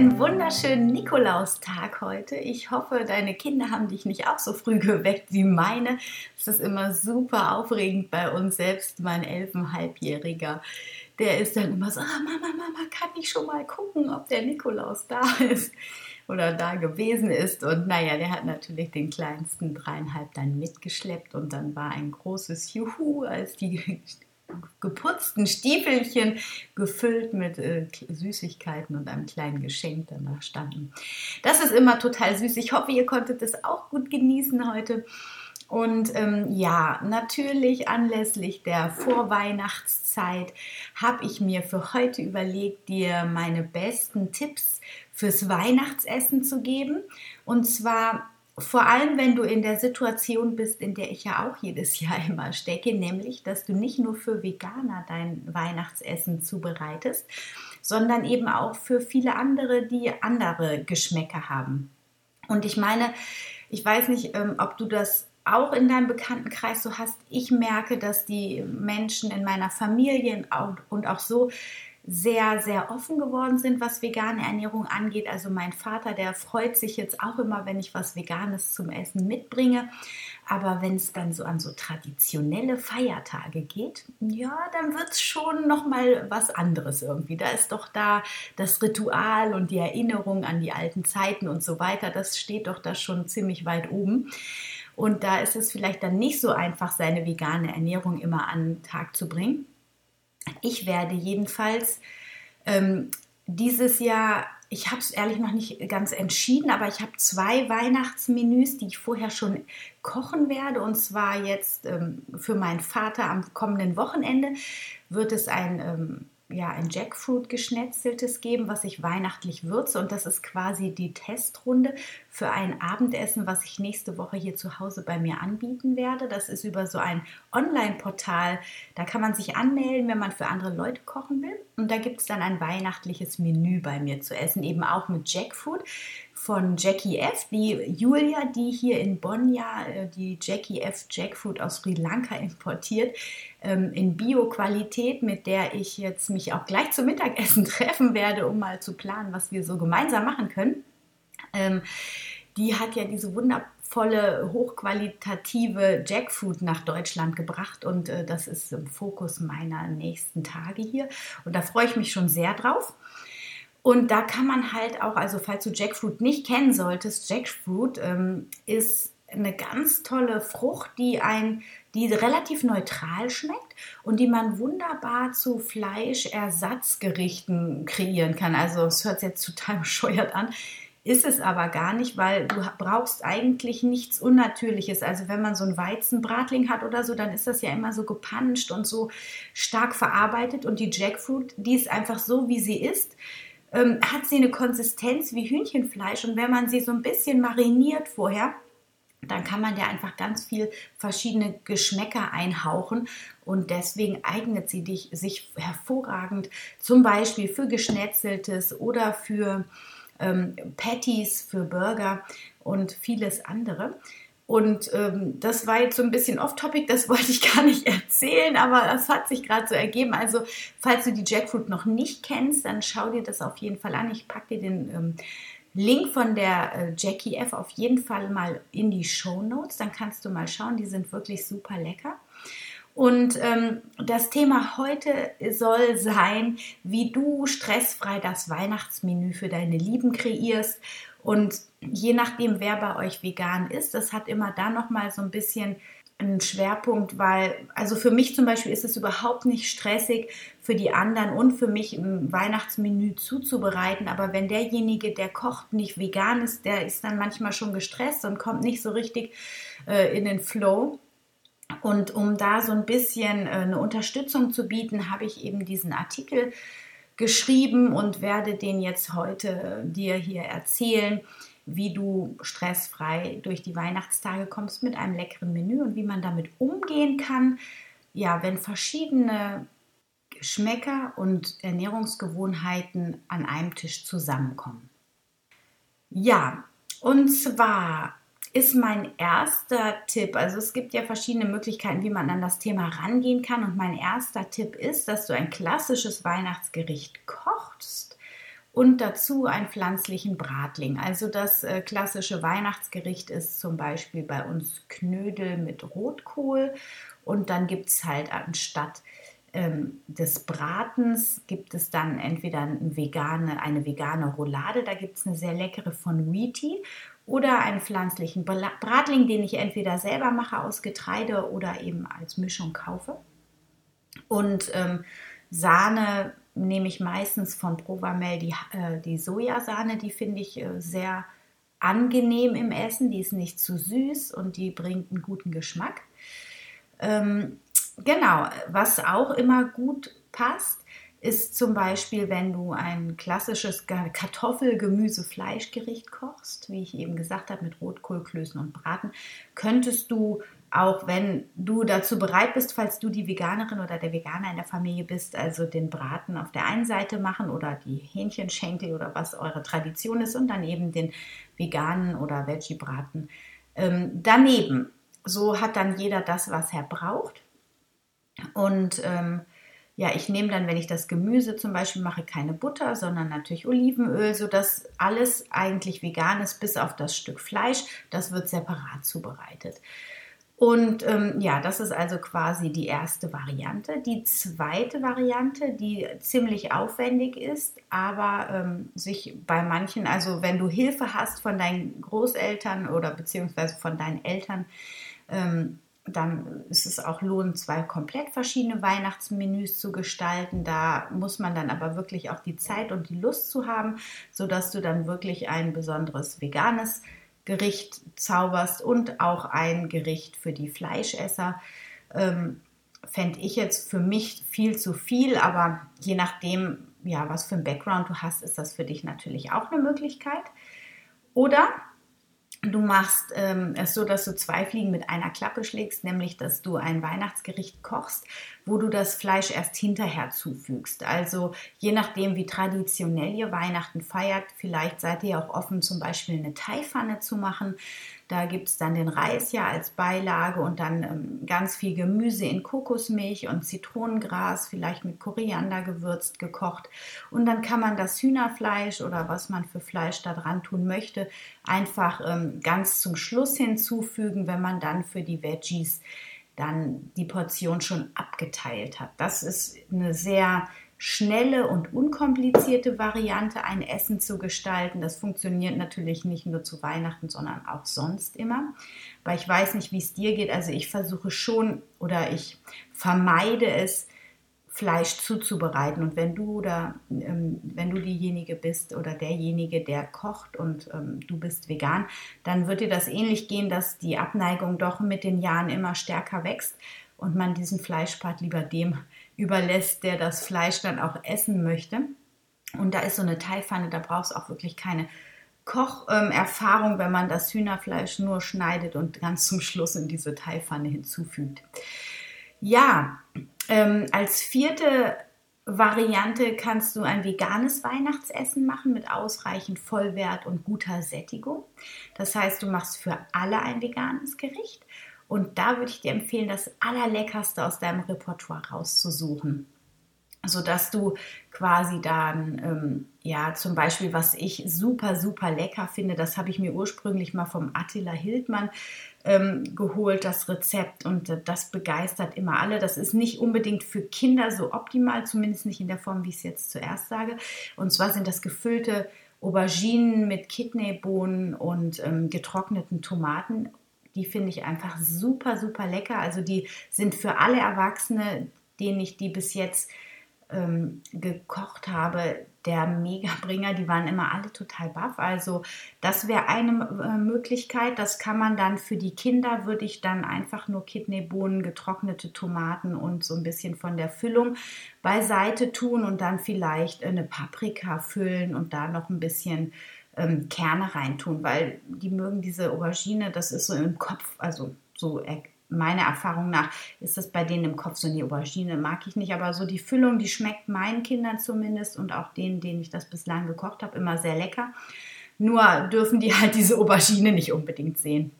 Einen wunderschönen Nikolaustag heute. Ich hoffe, deine Kinder haben dich nicht auch so früh geweckt wie meine. Es ist immer super aufregend bei uns, selbst mein elfenhalbjähriger. Der ist dann immer so, ah, Mama, Mama, kann ich schon mal gucken, ob der Nikolaus da ist oder da gewesen ist. Und naja, der hat natürlich den kleinsten dreieinhalb dann mitgeschleppt und dann war ein großes Juhu, als die geputzten Stiefelchen gefüllt mit äh, Süßigkeiten und einem kleinen Geschenk danach standen. Das ist immer total süß. Ich hoffe, ihr konntet es auch gut genießen heute. Und ähm, ja, natürlich anlässlich der Vorweihnachtszeit habe ich mir für heute überlegt, dir meine besten Tipps fürs Weihnachtsessen zu geben. Und zwar vor allem, wenn du in der Situation bist, in der ich ja auch jedes Jahr immer stecke, nämlich, dass du nicht nur für Veganer dein Weihnachtsessen zubereitest, sondern eben auch für viele andere, die andere Geschmäcker haben. Und ich meine, ich weiß nicht, ähm, ob du das auch in deinem Bekanntenkreis so hast. Ich merke, dass die Menschen in meiner Familie und auch so sehr, sehr offen geworden sind, was vegane Ernährung angeht. Also mein Vater, der freut sich jetzt auch immer, wenn ich was Veganes zum Essen mitbringe. Aber wenn es dann so an so traditionelle Feiertage geht, ja, dann wird es schon nochmal was anderes irgendwie. Da ist doch da das Ritual und die Erinnerung an die alten Zeiten und so weiter. Das steht doch da schon ziemlich weit oben. Und da ist es vielleicht dann nicht so einfach, seine vegane Ernährung immer an den Tag zu bringen. Ich werde jedenfalls ähm, dieses Jahr, ich habe es ehrlich noch nicht ganz entschieden, aber ich habe zwei Weihnachtsmenüs, die ich vorher schon kochen werde. Und zwar jetzt ähm, für meinen Vater am kommenden Wochenende wird es ein ähm, ja, ein Jackfruit geschnetzeltes geben, was ich weihnachtlich würze. Und das ist quasi die Testrunde für ein Abendessen, was ich nächste Woche hier zu Hause bei mir anbieten werde. Das ist über so ein Online-Portal. Da kann man sich anmelden, wenn man für andere Leute kochen will. Und da gibt es dann ein weihnachtliches Menü bei mir zu essen, eben auch mit Jackfruit von Jackie F. Die Julia, die hier in Bonn ja äh, die Jackie F. Jackfruit aus Sri Lanka importiert, ähm, in Bio-Qualität, mit der ich jetzt mich auch gleich zum Mittagessen treffen werde, um mal zu planen, was wir so gemeinsam machen können. Ähm, die hat ja diese wundervolle, hochqualitative Jackfruit nach Deutschland gebracht und äh, das ist im Fokus meiner nächsten Tage hier und da freue ich mich schon sehr drauf. Und da kann man halt auch, also falls du Jackfruit nicht kennen solltest, Jackfruit ähm, ist eine ganz tolle Frucht, die ein, die relativ neutral schmeckt und die man wunderbar zu Fleischersatzgerichten kreieren kann. Also es hört sich jetzt total bescheuert an, ist es aber gar nicht, weil du brauchst eigentlich nichts Unnatürliches. Also wenn man so einen Weizenbratling hat oder so, dann ist das ja immer so gepanscht und so stark verarbeitet und die Jackfruit, die ist einfach so, wie sie ist ähm, hat sie eine Konsistenz wie Hühnchenfleisch? Und wenn man sie so ein bisschen mariniert vorher, dann kann man da einfach ganz viel verschiedene Geschmäcker einhauchen. Und deswegen eignet sie dich, sich hervorragend. Zum Beispiel für Geschnetzeltes oder für ähm, Patties, für Burger und vieles andere. Und ähm, das war jetzt so ein bisschen off-topic, das wollte ich gar nicht erzählen, aber das hat sich gerade so ergeben. Also, falls du die Jackfruit noch nicht kennst, dann schau dir das auf jeden Fall an. Ich packe dir den ähm, Link von der äh, Jackie F auf jeden Fall mal in die Show Notes. Dann kannst du mal schauen, die sind wirklich super lecker. Und ähm, das Thema heute soll sein, wie du stressfrei das Weihnachtsmenü für deine Lieben kreierst und je nachdem, wer bei euch vegan ist, das hat immer da nochmal so ein bisschen einen Schwerpunkt, weil, also für mich zum Beispiel ist es überhaupt nicht stressig, für die anderen und für mich ein Weihnachtsmenü zuzubereiten. Aber wenn derjenige, der kocht, nicht vegan ist, der ist dann manchmal schon gestresst und kommt nicht so richtig äh, in den Flow. Und um da so ein bisschen äh, eine Unterstützung zu bieten, habe ich eben diesen Artikel geschrieben und werde den jetzt heute dir hier erzählen, wie du stressfrei durch die Weihnachtstage kommst mit einem leckeren Menü und wie man damit umgehen kann. Ja, wenn verschiedene Geschmäcker und Ernährungsgewohnheiten an einem Tisch zusammenkommen. Ja, und zwar ist mein erster Tipp, also es gibt ja verschiedene Möglichkeiten, wie man an das Thema rangehen kann. Und mein erster Tipp ist, dass du ein klassisches Weihnachtsgericht kochst und dazu einen pflanzlichen Bratling. Also das äh, klassische Weihnachtsgericht ist zum Beispiel bei uns Knödel mit Rotkohl und dann gibt es halt anstatt ähm, des Bratens gibt es dann entweder eine vegane, eine vegane Roulade, da gibt es eine sehr leckere von Wheaty oder einen pflanzlichen Bratling, den ich entweder selber mache aus Getreide oder eben als Mischung kaufe. Und ähm, Sahne nehme ich meistens von Provamel, die, äh, die Sojasahne, die finde ich äh, sehr angenehm im Essen, die ist nicht zu süß und die bringt einen guten Geschmack. Ähm, Genau, was auch immer gut passt, ist zum Beispiel, wenn du ein klassisches Kartoffel-, Gemüse-, Fleischgericht kochst, wie ich eben gesagt habe, mit Rotkohl, Klößen und Braten, könntest du auch wenn du dazu bereit bist, falls du die Veganerin oder der Veganer in der Familie bist, also den Braten auf der einen Seite machen oder die Hähnchenschenkel oder was eure Tradition ist und dann eben den veganen oder Veggie-Braten ähm, daneben. So hat dann jeder das, was er braucht. Und ähm, ja, ich nehme dann, wenn ich das Gemüse zum Beispiel mache, keine Butter, sondern natürlich Olivenöl, sodass alles eigentlich vegan ist, bis auf das Stück Fleisch. Das wird separat zubereitet. Und ähm, ja, das ist also quasi die erste Variante. Die zweite Variante, die ziemlich aufwendig ist, aber ähm, sich bei manchen, also wenn du Hilfe hast von deinen Großeltern oder beziehungsweise von deinen Eltern, ähm, dann ist es auch lohnend, zwei komplett verschiedene Weihnachtsmenüs zu gestalten. Da muss man dann aber wirklich auch die Zeit und die Lust zu haben, sodass du dann wirklich ein besonderes veganes Gericht zauberst und auch ein Gericht für die Fleischesser. Ähm, Fände ich jetzt für mich viel zu viel, aber je nachdem, ja, was für ein Background du hast, ist das für dich natürlich auch eine Möglichkeit. Oder Du machst ähm, es so, dass du zwei Fliegen mit einer Klappe schlägst, nämlich dass du ein Weihnachtsgericht kochst, wo du das Fleisch erst hinterher zufügst. Also je nachdem, wie traditionell ihr Weihnachten feiert, vielleicht seid ihr auch offen, zum Beispiel eine Teipfanne zu machen. Da gibt es dann den Reis ja als Beilage und dann ähm, ganz viel Gemüse in Kokosmilch und Zitronengras, vielleicht mit Koriander gewürzt, gekocht. Und dann kann man das Hühnerfleisch oder was man für Fleisch da dran tun möchte, einfach ähm, ganz zum Schluss hinzufügen, wenn man dann für die Veggies dann die Portion schon abgeteilt hat. Das ist eine sehr schnelle und unkomplizierte Variante, ein Essen zu gestalten. Das funktioniert natürlich nicht nur zu Weihnachten, sondern auch sonst immer. Weil ich weiß nicht, wie es dir geht. Also ich versuche schon oder ich vermeide es, Fleisch zuzubereiten. Und wenn du oder ähm, wenn du diejenige bist oder derjenige, der kocht und ähm, du bist vegan, dann wird dir das ähnlich gehen, dass die Abneigung doch mit den Jahren immer stärker wächst und man diesen Fleischpart lieber dem überlässt, der das Fleisch dann auch essen möchte. Und da ist so eine Teilpfanne, da brauchst du auch wirklich keine Kocherfahrung, ähm, wenn man das Hühnerfleisch nur schneidet und ganz zum Schluss in diese Teilpfanne hinzufügt. Ja, ähm, als vierte Variante kannst du ein veganes Weihnachtsessen machen mit ausreichend Vollwert und guter Sättigung. Das heißt, du machst für alle ein veganes Gericht und da würde ich dir empfehlen, das Allerleckerste aus deinem Repertoire rauszusuchen. Sodass du quasi dann, ähm, ja, zum Beispiel, was ich super, super lecker finde, das habe ich mir ursprünglich mal vom Attila Hildmann ähm, geholt, das Rezept. Und äh, das begeistert immer alle. Das ist nicht unbedingt für Kinder so optimal, zumindest nicht in der Form, wie ich es jetzt zuerst sage. Und zwar sind das gefüllte Auberginen mit Kidneybohnen und ähm, getrockneten Tomaten die finde ich einfach super, super lecker. Also die sind für alle Erwachsene, denen ich die bis jetzt ähm, gekocht habe, der Megabringer, die waren immer alle total baff. Also das wäre eine äh, Möglichkeit. Das kann man dann für die Kinder, würde ich dann einfach nur Kidneybohnen, getrocknete Tomaten und so ein bisschen von der Füllung beiseite tun und dann vielleicht eine Paprika füllen und da noch ein bisschen ähm, Kerne reintun, weil die mögen diese Aubergine, das ist so im Kopf, also so meiner Erfahrung nach ist das bei denen im Kopf so eine Aubergine, mag ich nicht, aber so die Füllung, die schmeckt meinen Kindern zumindest und auch denen, denen ich das bislang gekocht habe, immer sehr lecker. Nur dürfen die halt diese Aubergine nicht unbedingt sehen.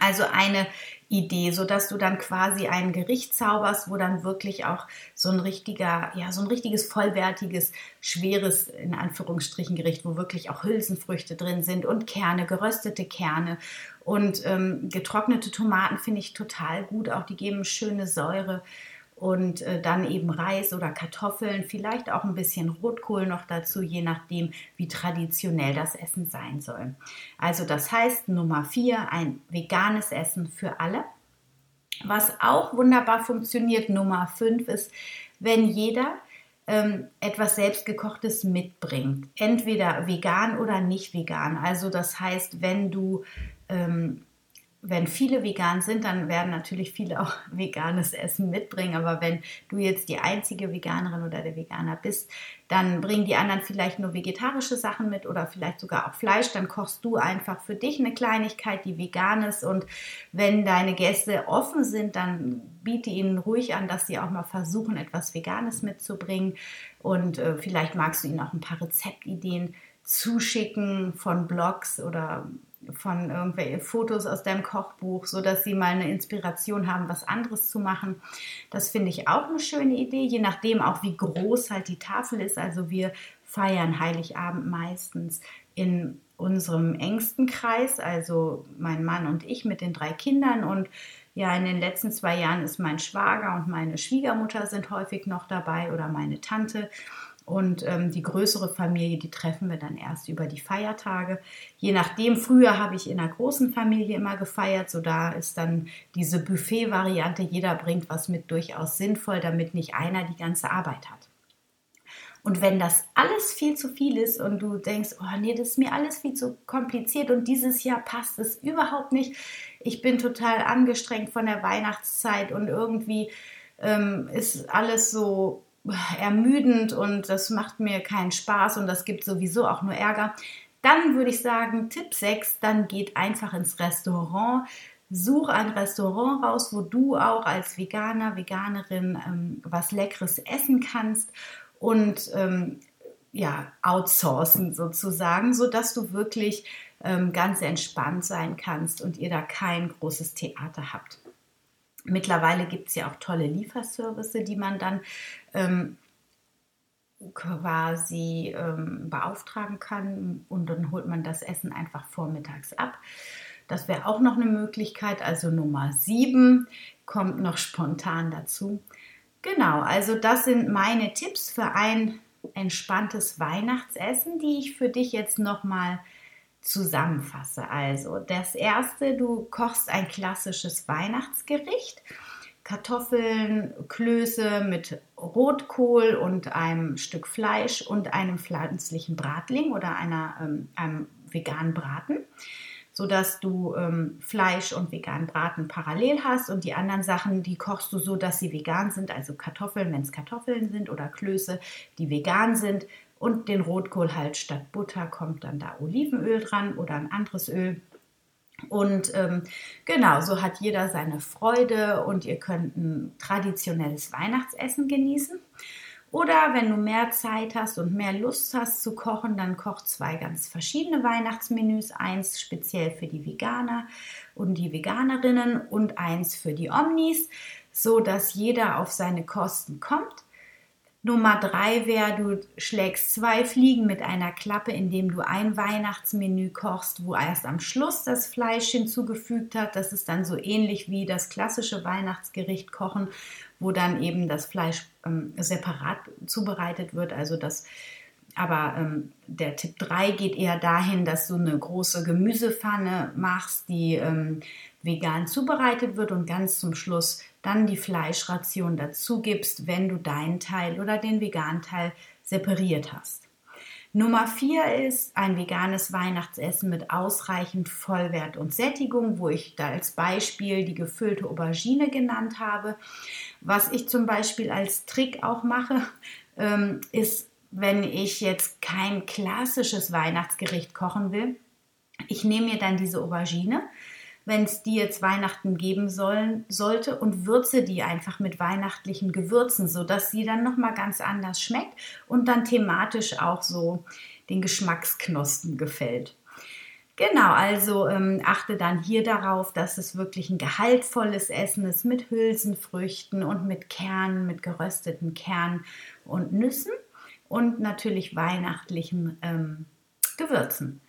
Also eine Idee, so dass du dann quasi ein Gericht zauberst, wo dann wirklich auch so ein richtiger, ja, so ein richtiges vollwertiges, schweres, in Anführungsstrichen Gericht, wo wirklich auch Hülsenfrüchte drin sind und Kerne, geröstete Kerne. Und ähm, getrocknete Tomaten finde ich total gut, auch die geben schöne Säure und äh, dann eben Reis oder Kartoffeln, vielleicht auch ein bisschen Rotkohl noch dazu, je nachdem, wie traditionell das Essen sein soll. Also das heißt Nummer vier, ein veganes Essen für alle. Was auch wunderbar funktioniert, Nummer fünf ist, wenn jeder ähm, etwas selbstgekochtes mitbringt, entweder vegan oder nicht vegan. Also das heißt, wenn du ähm, wenn viele vegan sind, dann werden natürlich viele auch veganes Essen mitbringen. Aber wenn du jetzt die einzige Veganerin oder der Veganer bist, dann bringen die anderen vielleicht nur vegetarische Sachen mit oder vielleicht sogar auch Fleisch. Dann kochst du einfach für dich eine Kleinigkeit, die vegan ist. Und wenn deine Gäste offen sind, dann biete ihnen ruhig an, dass sie auch mal versuchen, etwas Veganes mitzubringen. Und äh, vielleicht magst du ihnen auch ein paar Rezeptideen zuschicken von Blogs oder von irgendwelchen Fotos aus deinem Kochbuch, so dass sie mal eine Inspiration haben, was anderes zu machen. Das finde ich auch eine schöne Idee, je nachdem auch wie groß halt die Tafel ist. Also wir feiern Heiligabend meistens in unserem engsten Kreis, also mein Mann und ich mit den drei Kindern und ja, in den letzten zwei Jahren ist mein Schwager und meine Schwiegermutter sind häufig noch dabei oder meine Tante. Und ähm, die größere Familie, die treffen wir dann erst über die Feiertage. Je nachdem, früher habe ich in einer großen Familie immer gefeiert, so da ist dann diese Buffet-Variante, jeder bringt was mit, durchaus sinnvoll, damit nicht einer die ganze Arbeit hat. Und wenn das alles viel zu viel ist und du denkst, oh nee, das ist mir alles viel zu kompliziert und dieses Jahr passt es überhaupt nicht, ich bin total angestrengt von der Weihnachtszeit und irgendwie ähm, ist alles so ermüdend und das macht mir keinen Spaß und das gibt sowieso auch nur Ärger, dann würde ich sagen, Tipp 6, dann geht einfach ins Restaurant. Such ein Restaurant raus, wo du auch als Veganer, Veganerin ähm, was Leckeres essen kannst und ähm, ja, outsourcen sozusagen, sodass du wirklich ähm, ganz entspannt sein kannst und ihr da kein großes Theater habt. Mittlerweile gibt es ja auch tolle Lieferservice, die man dann ähm, quasi ähm, beauftragen kann und dann holt man das Essen einfach vormittags ab. Das wäre auch noch eine Möglichkeit. Also Nummer 7 kommt noch spontan dazu. Genau, also das sind meine Tipps für ein entspanntes Weihnachtsessen, die ich für dich jetzt nochmal zusammenfasse. Also das erste, du kochst ein klassisches Weihnachtsgericht. Kartoffeln, Klöße mit Rotkohl und einem Stück Fleisch und einem pflanzlichen Bratling oder einer, ähm, einem veganen Braten, sodass du ähm, Fleisch und veganen Braten parallel hast und die anderen Sachen, die kochst du so, dass sie vegan sind, also Kartoffeln, wenn es Kartoffeln sind oder Klöße, die vegan sind, und den Rotkohl halt statt Butter kommt dann da Olivenöl dran oder ein anderes Öl. Und ähm, genau, so hat jeder seine Freude und ihr könnt ein traditionelles Weihnachtsessen genießen. Oder wenn du mehr Zeit hast und mehr Lust hast zu kochen, dann koch zwei ganz verschiedene Weihnachtsmenüs. Eins speziell für die Veganer und die Veganerinnen und eins für die Omnis, so dass jeder auf seine Kosten kommt. Nummer drei wäre, du schlägst zwei Fliegen mit einer Klappe, indem du ein Weihnachtsmenü kochst, wo erst am Schluss das Fleisch hinzugefügt hat. Das ist dann so ähnlich wie das klassische Weihnachtsgericht kochen, wo dann eben das Fleisch ähm, separat zubereitet wird. Also das, aber ähm, der Tipp 3 geht eher dahin, dass du eine große Gemüsepfanne machst, die ähm, vegan zubereitet wird und ganz zum Schluss dann die Fleischration dazu gibst, wenn du deinen Teil oder den veganen Teil separiert hast. Nummer vier ist ein veganes Weihnachtsessen mit ausreichend Vollwert und Sättigung, wo ich da als Beispiel die gefüllte Aubergine genannt habe. Was ich zum Beispiel als Trick auch mache, ähm, ist, wenn ich jetzt kein klassisches Weihnachtsgericht kochen will, ich nehme mir dann diese Aubergine, wenn es die jetzt Weihnachten geben sollen, sollte und würze die einfach mit weihnachtlichen Gewürzen, sodass sie dann nochmal ganz anders schmeckt und dann thematisch auch so den Geschmacksknospen gefällt. Genau, also ähm, achte dann hier darauf, dass es wirklich ein gehaltvolles Essen ist mit Hülsenfrüchten und mit Kernen, mit gerösteten Kernen und Nüssen und natürlich weihnachtlichen ähm, Gewürzen.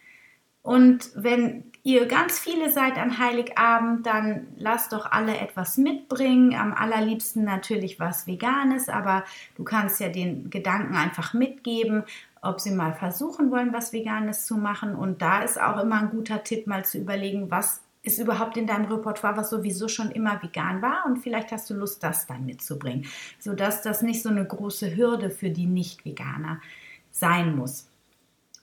Und wenn ihr ganz viele seid an Heiligabend, dann lasst doch alle etwas mitbringen. Am allerliebsten natürlich was Veganes, aber du kannst ja den Gedanken einfach mitgeben, ob sie mal versuchen wollen, was Veganes zu machen. Und da ist auch immer ein guter Tipp, mal zu überlegen, was ist überhaupt in deinem Repertoire, was sowieso schon immer vegan war und vielleicht hast du Lust, das dann mitzubringen, sodass das nicht so eine große Hürde für die Nicht-Veganer sein muss.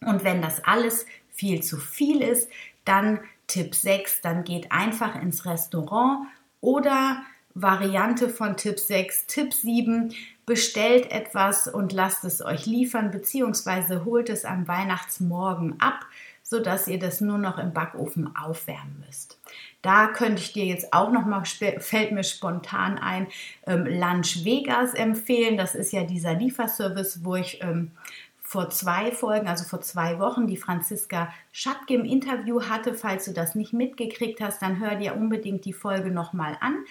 Und wenn das alles viel zu viel ist, dann Tipp 6, dann geht einfach ins Restaurant oder Variante von Tipp 6, Tipp 7, bestellt etwas und lasst es euch liefern, beziehungsweise holt es am Weihnachtsmorgen ab, sodass ihr das nur noch im Backofen aufwärmen müsst. Da könnte ich dir jetzt auch noch mal, fällt mir spontan ein, ähm, Lunch Vegas empfehlen. Das ist ja dieser Lieferservice, wo ich ähm, vor zwei Folgen, also vor zwei Wochen, die Franziska Schattke im Interview hatte. Falls du das nicht mitgekriegt hast, dann hör dir unbedingt die Folge nochmal an.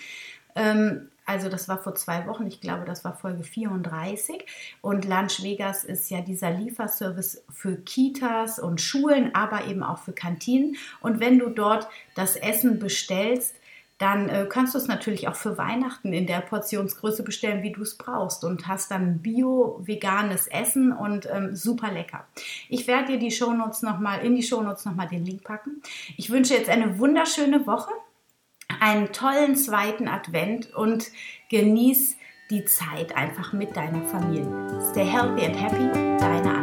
Ähm, also das war vor zwei Wochen, ich glaube, das war Folge 34. Und Lunch Vegas ist ja dieser Lieferservice für Kitas und Schulen, aber eben auch für Kantinen. Und wenn du dort das Essen bestellst, dann äh, kannst du es natürlich auch für Weihnachten in der Portionsgröße bestellen, wie du es brauchst und hast dann bio-veganes Essen und ähm, super lecker. Ich werde dir die Shownotes noch mal in die Shownotes noch mal den Link packen. Ich wünsche jetzt eine wunderschöne Woche, einen tollen zweiten Advent und genieß die Zeit einfach mit deiner Familie. Stay healthy and happy, deine Anna.